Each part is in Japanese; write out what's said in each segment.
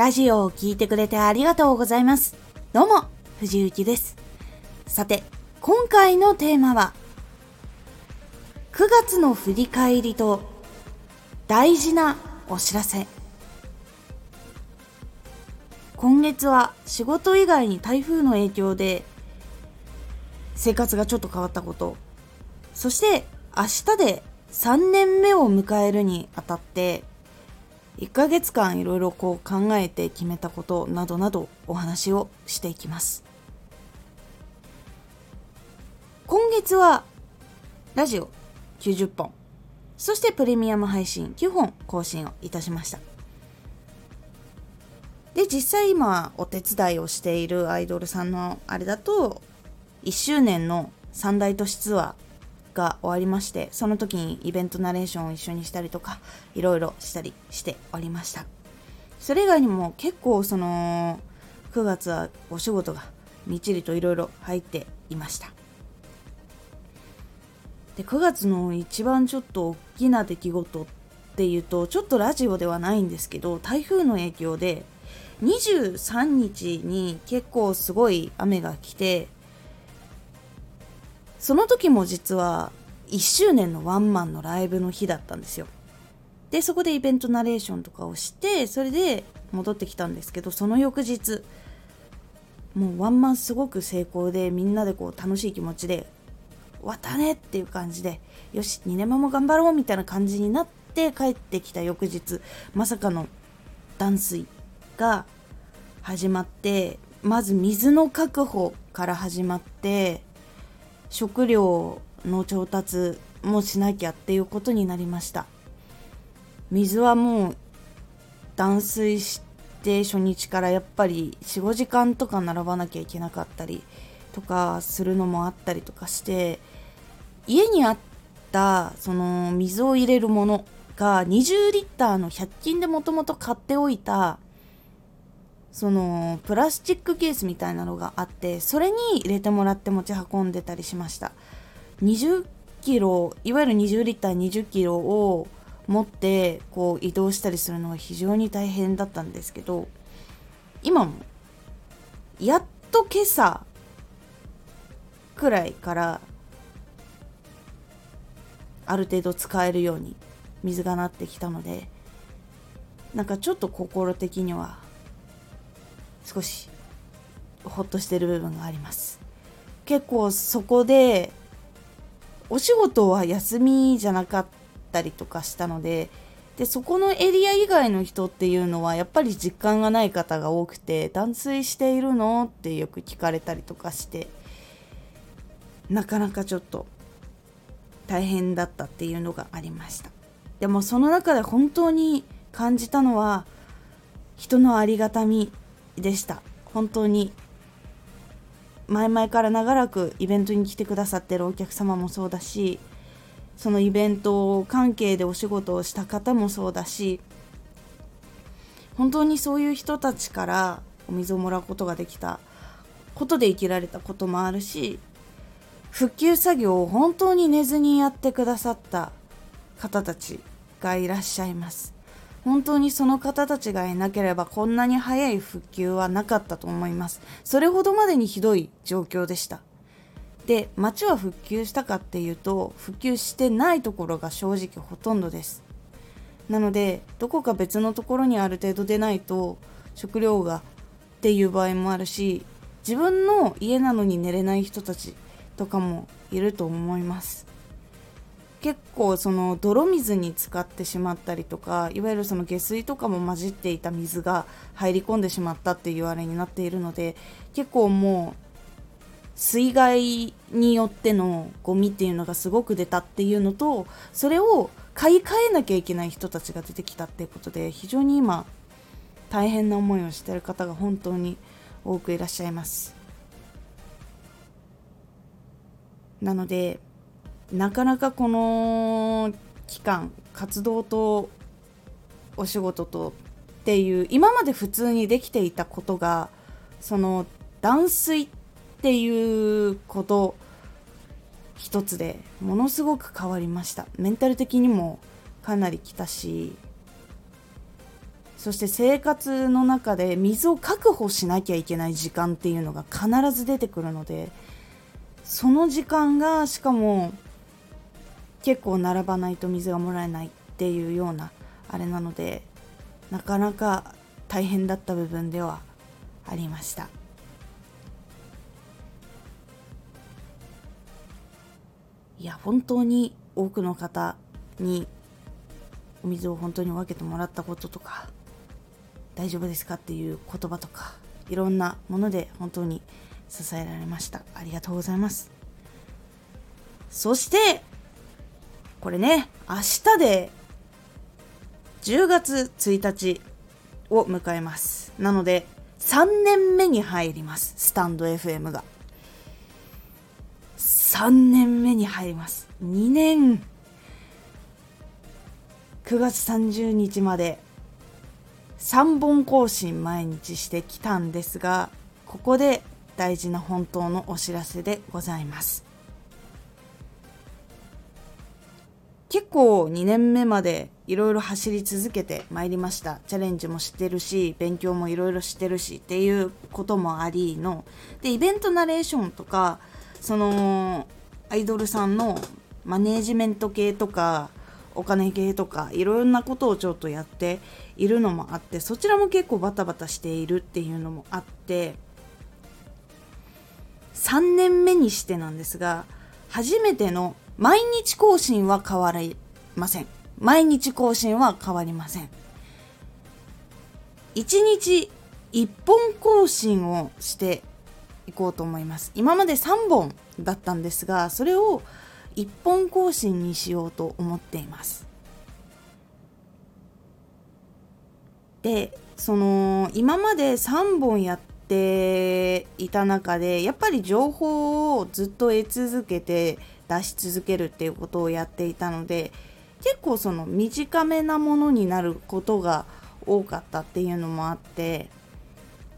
ラジオを聴いてくれてありがとうございます。どうも、藤幸です。さて、今回のテーマは、9月の振り返りと大事なお知らせ。今月は仕事以外に台風の影響で生活がちょっと変わったこと、そして明日で3年目を迎えるにあたって1ヶ月間いろいろこう考えて決めたことなどなどお話をしていきます。今月はラジオ90本そしてプレミアム配信9本更新をいたしました。で実際今お手伝いをしているアイドルさんのあれだと1周年の三大都市ツアーが終わりましてその時にイベントナレーションを一緒にしたりとかいろいろしたりしておりました。それ以外にも結構その9月はお仕事がみっちりといろいろ入っていました。で9月の一番ちょっと大きな出来事っていうとちょっとラジオではないんですけど台風の影響で23日に結構すごい雨が来てその時も実は1周年のワンマンのライブの日だったんですよ。でそこでイベントナレーションとかをしてそれで戻ってきたんですけどその翌日もうワンマンすごく成功でみんなでこう楽しい気持ちで終わったねっていう感じでよし2年目も頑張ろうみたいな感じになって帰ってきた翌日まさかの断水が始まってまず水の確保から始まって食料の調達もしなきゃっていうことになりました。水はもう断水して初日からやっぱり45時間とか並ばなきゃいけなかったりとかするのもあったりとかして家にあったその水を入れるものが20リッターの100均でもともと買っておいたそのプラスチックケースみたいなのがあってそれに入れてもらって持ち運んでたりしました。20キロいわゆる20リッター20キロを持ってこう移動したりするのは非常に大変だったんですけど今もやっと今朝くらいからある程度使えるように水がなってきたのでなんかちょっと心的には少しほっとしてる部分があります。結構そこでお仕事は休みじゃなかったりとかしたのででそこのエリア以外の人っていうのはやっぱり実感がない方が多くて断水しているのってよく聞かれたりとかしてなかなかちょっと大変だったっていうのがありました。でもその中で本当に感じたのは人のありがたみ。でした。本当に。前々から長らくイベントに来てくださってるお客様もそうだしそのイベント関係でお仕事をした方もそうだし本当にそういう人たちからお水をもらうことができたことで生きられたこともあるし復旧作業を本当に寝ずにやってくださった方たちがいらっしゃいます。本当にその方たちがいなければこんなに早い復旧はなかったと思います。それほどまでにひどい状況でした。で町は復旧したかっていうと復旧してないところが正直ほとんどです。なのでどこか別のところにある程度出ないと食料がっていう場合もあるし自分の家なのに寝れない人たちとかもいると思います。結構その泥水に浸かってしまったりとかいわゆるその下水とかも混じっていた水が入り込んでしまったっていうあれになっているので結構もう水害によってのゴミっていうのがすごく出たっていうのとそれを買い替えなきゃいけない人たちが出てきたっていうことで非常に今大変な思いをしてる方が本当に多くいらっしゃいます。なのでなかなかこの期間活動とお仕事とっていう今まで普通にできていたことがその断水っていうこと一つでものすごく変わりました。メンタル的にもかなりきたしそして生活の中で水を確保しなきゃいけない時間っていうのが必ず出てくるのでその時間がしかも結構並ばないと水がもらえないっていうようなあれなのでなかなか大変だった部分ではありました。いや本当に多くの方にお水を本当に分けてもらったこととか大丈夫ですかっていう言葉とかいろんなもので本当に支えられました。ありがとうございます。そしてこれね明日で10月1日を迎えます。なので3年目に入りますスタンド FM が。3年目に入ります。2年9月30日まで3本更新毎日してきたんですがここで大事な本当のお知らせでございます。結構2年目までいろいろ走り続けてまいりました。チャレンジもしてるし勉強もいろいろしてるしっていうこともありの。でイベントナレーションとかそのアイドルさんのマネージメント系とかお金系とかいろんなことをちょっとやっているのもあってそちらも結構バタバタしているっていうのもあって3年目にしてなんですが初めての毎日更新は変わりません。毎日更新は変わりません。1日1本更新をしていこうと思います。今まで3本だったんですがそれを1本更新にしようと思っています。でその今まで3本やっていた中でやっぱり情報をずっと得続けて出し続けるっていうことをやっていたので結構その短めなものになることが多かったっていうのもあって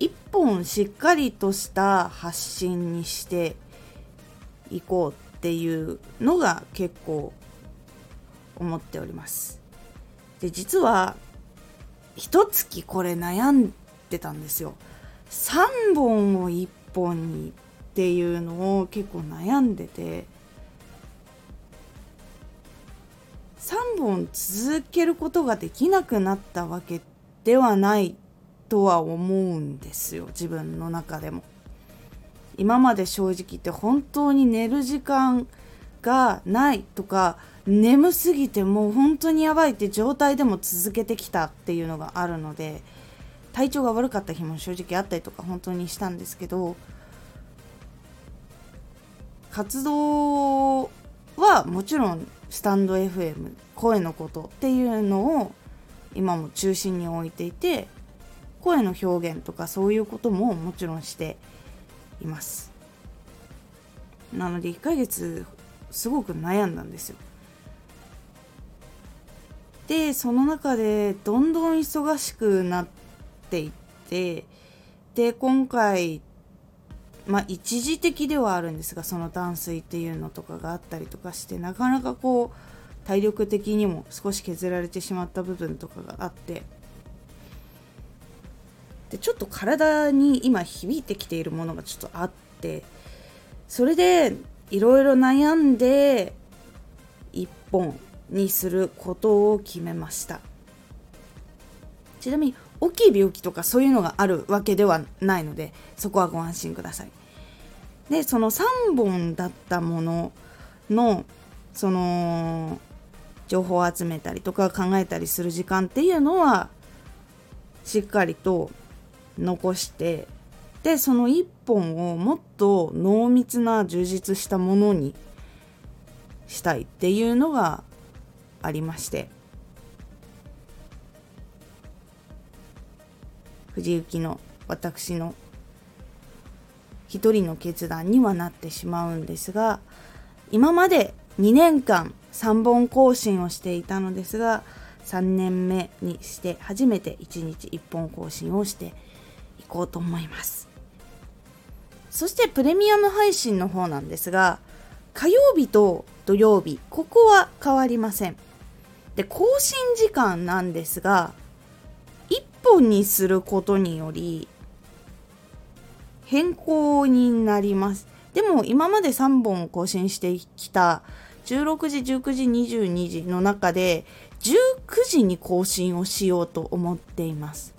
一本しっかりとした発信にしていこうっていうのが結構思っております。で実は一月これ悩んでたんですよ。3本を1本にっていうのを結構悩んでて3本続けることができなくなったわけではないとは思うんですよ自分の中でも。今まで正直言って本当に寝る時間がないとか眠すぎてもう本当にやばいって状態でも続けてきたっていうのがあるので体調が悪かった日も正直あったりとか本当にしたんですけど活動はもちろんスタンド FM 声のことっていうのを今も中心に置いていて声の表現とかそういうことももちろんしています。なので1ヶ月すごく悩んだんですよ。でその中でどんどん忙しくなっていってで今回まあ一時的ではあるんですがその断水っていうのとかがあったりとかしてなかなかこう体力的にも少し削られてしまった部分とかがあって。でちょっと体に今響いてきているものがちょっとあってそれでいろいろ悩んで1本にすることを決めました。ちなみに大きい病気とかそういうのがあるわけではないのでそこはご安心ください。でその3本だったもののその情報を集めたりとか考えたりする時間っていうのはしっかりと残してでその1本をもっと濃密な充実したものにしたいっていうのがありまして。藤幸の私の一人の決断にはなってしまうんですが今まで2年間3本更新をしていたのですが3年目にして初めて1日1本更新をしていこうと思います。そしてプレミアム配信の方なんですが火曜日と土曜日ここは変わりません。で更新時間なんですが1本にすることにより変更になります。でも今まで3本更新してきた16時19時22時の中で19時に更新をしようと思っています。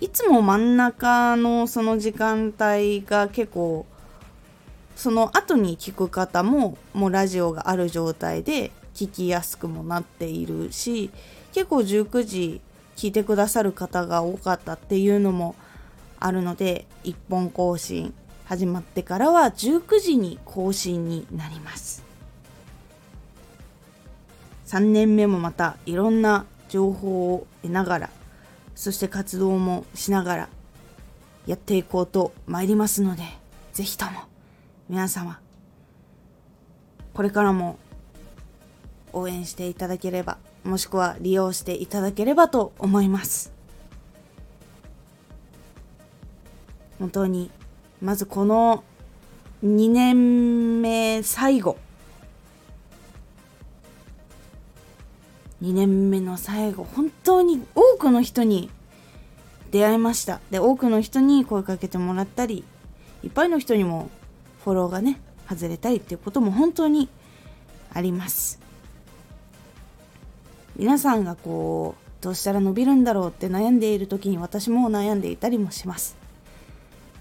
いつも真ん中のその時間帯が結構その後に聞く方ももうラジオがある状態で聞きやすくもなっているし結構19時聞いてくださる方が多かったっていうのもあるので1本更新始まってからは19時に更新になります。3年目もまたいろんな情報を得ながらそして活動もしながらやっていこうと参りますので是非とも皆様これからも応援していただければもしくは利用していただければと思います。本当にまずこの2年目最後。2年目の最後本当に多くの人に出会いました。で多くの人に声かけてもらったりいっぱいの人にもフォローがね外れたりっていうことも本当にあります。皆さんがこうどうしたら伸びるんだろうって悩んでいる時に私も悩んでいたりもします。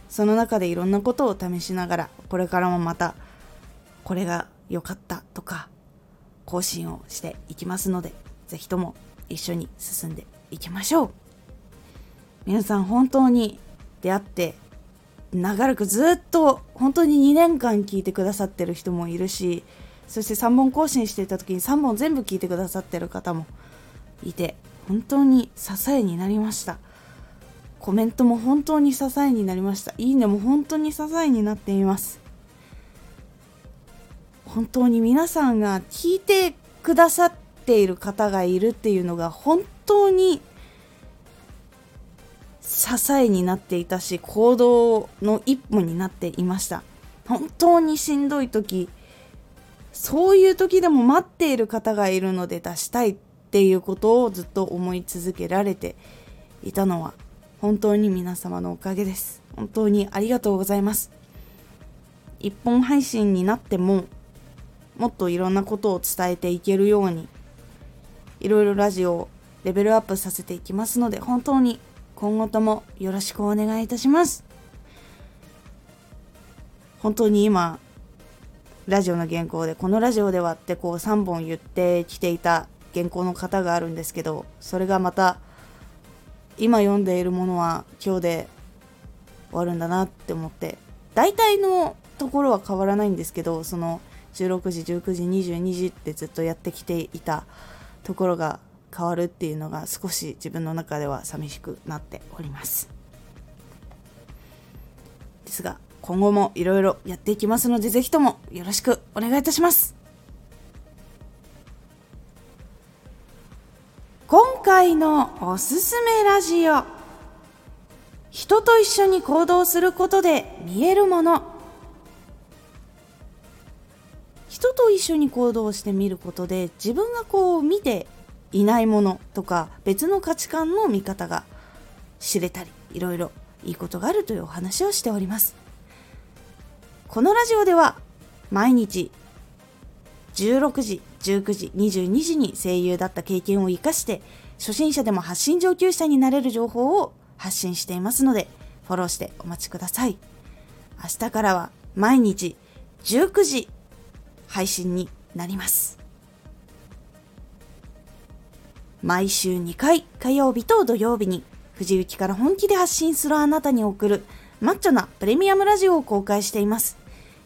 その中でいろんなことを試しながらこれからもまたこれが良かったとか更新をしていきますので是非とも一緒に進んでいきましょう。皆さん本当に出会って長らくずっと本当に2年間聞いてくださってる人もいるしそして3本更新していた時に3本全部聞いてくださってる方もいて本当に支えになりました。コメントも本当に支えになりました。いいねも本当に支えになっています。本当に皆さんが聞いてくださっている方がいるっていうのが本当に支えになっていたし行動の一歩になっていました。本当にしんどい時そういう時でも待っている方がいるので出したいっていうことをずっと思い続けられていたのは本当に皆様のおかげです。本当にありがとうございます。一本配信になってももっといろんなことを伝えていけるようにいろいろラジオをレベルアップさせていきますので本当に今後ともよろしくお願いいたします。本当に今ラジオの原稿でこのラジオではってこう3本言ってきていた原稿の方があるんですけどそれがまた今読んでいるものは今日で終わるんだなって思って大体のところは変わらないんですけどその16時19時22時ってずっとやってきていたところが変わるっていうのが少し自分の中では寂しくなっております。ですが今後もいろいろやっていきますので、ぜひともよろしくお願いいたします。今回のおすすめラジオ。人と一緒に行動することで見えるもの。人と一緒に行動してみることで自分がこう見ていないものとか別の価値観の見方が知れたりいろいろいいことがあるというお話をしております。このラジオでは毎日16時、19時、22時に声優だった経験を活かして初心者でも発信上級者になれる情報を発信していますのでフォローしてお待ちください。明日からは毎日19時配信になります。毎週2回火曜日と土曜日に藤雪から本気で発信するあなたに送るマッチョなプレミアムラジオを公開しています。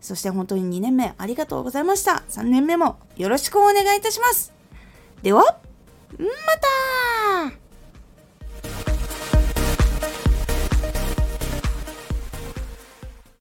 そして本当に2年目ありがとうございました。3年目もよろしくお願いいたします。では、また